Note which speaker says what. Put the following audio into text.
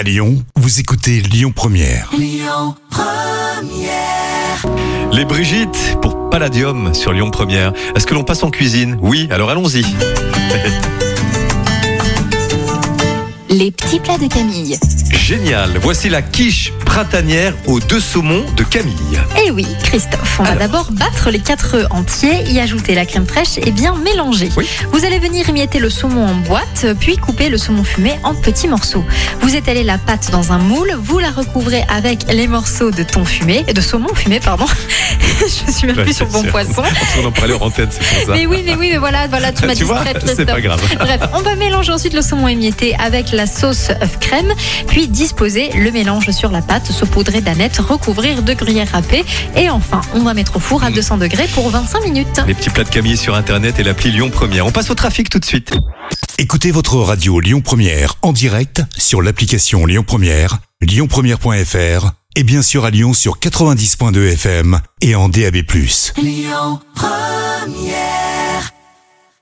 Speaker 1: À Lyon, vous écoutez Lyon Première.
Speaker 2: Les Brigitte pour Palladium sur Lyon Première. Est-ce que l'on passe en cuisine? Oui, alors allons-y.
Speaker 3: Les petits plats de Camille.
Speaker 2: Génial. Voici la quiche printanière aux deux saumons de Camille.
Speaker 3: Eh oui, Christophe, on va d'abord battre les 4 œufs entiers, y ajouter la crème fraîche et bien mélanger.
Speaker 2: Oui.
Speaker 3: Vous allez venir émietter le saumon en boîte, puis couper le saumon fumé en petits morceaux. Vous étalez la pâte dans un moule, vous la recouvrez avec les morceaux de thon fumé, de saumon fumé, pardon. Je suis même plus sur bon poisson.
Speaker 2: On en parlait en tête, c'est pour ça.
Speaker 3: Mais oui, mais oui, mais voilà, voilà, tu m'as
Speaker 2: grave.
Speaker 3: Bref, on va mélanger ensuite le saumon émietté avec la sauce œuf crème, puis disposer le mélange sur la pâte, saupoudrer d'aneth, recouvrir de gruyère râpée, et enfin, on va mettre au four à
Speaker 2: Mm.
Speaker 3: 200 degrés pour 25 minutes.
Speaker 2: Les petits plats de Camille sur Internet et l'appli Lyon Première. On passe au trafic tout de suite.
Speaker 1: Écoutez votre radio Lyon Première en direct sur l'application Lyon Première, lyonpremière.fr et bien sûr à Lyon sur 90.2 FM et en DAB+.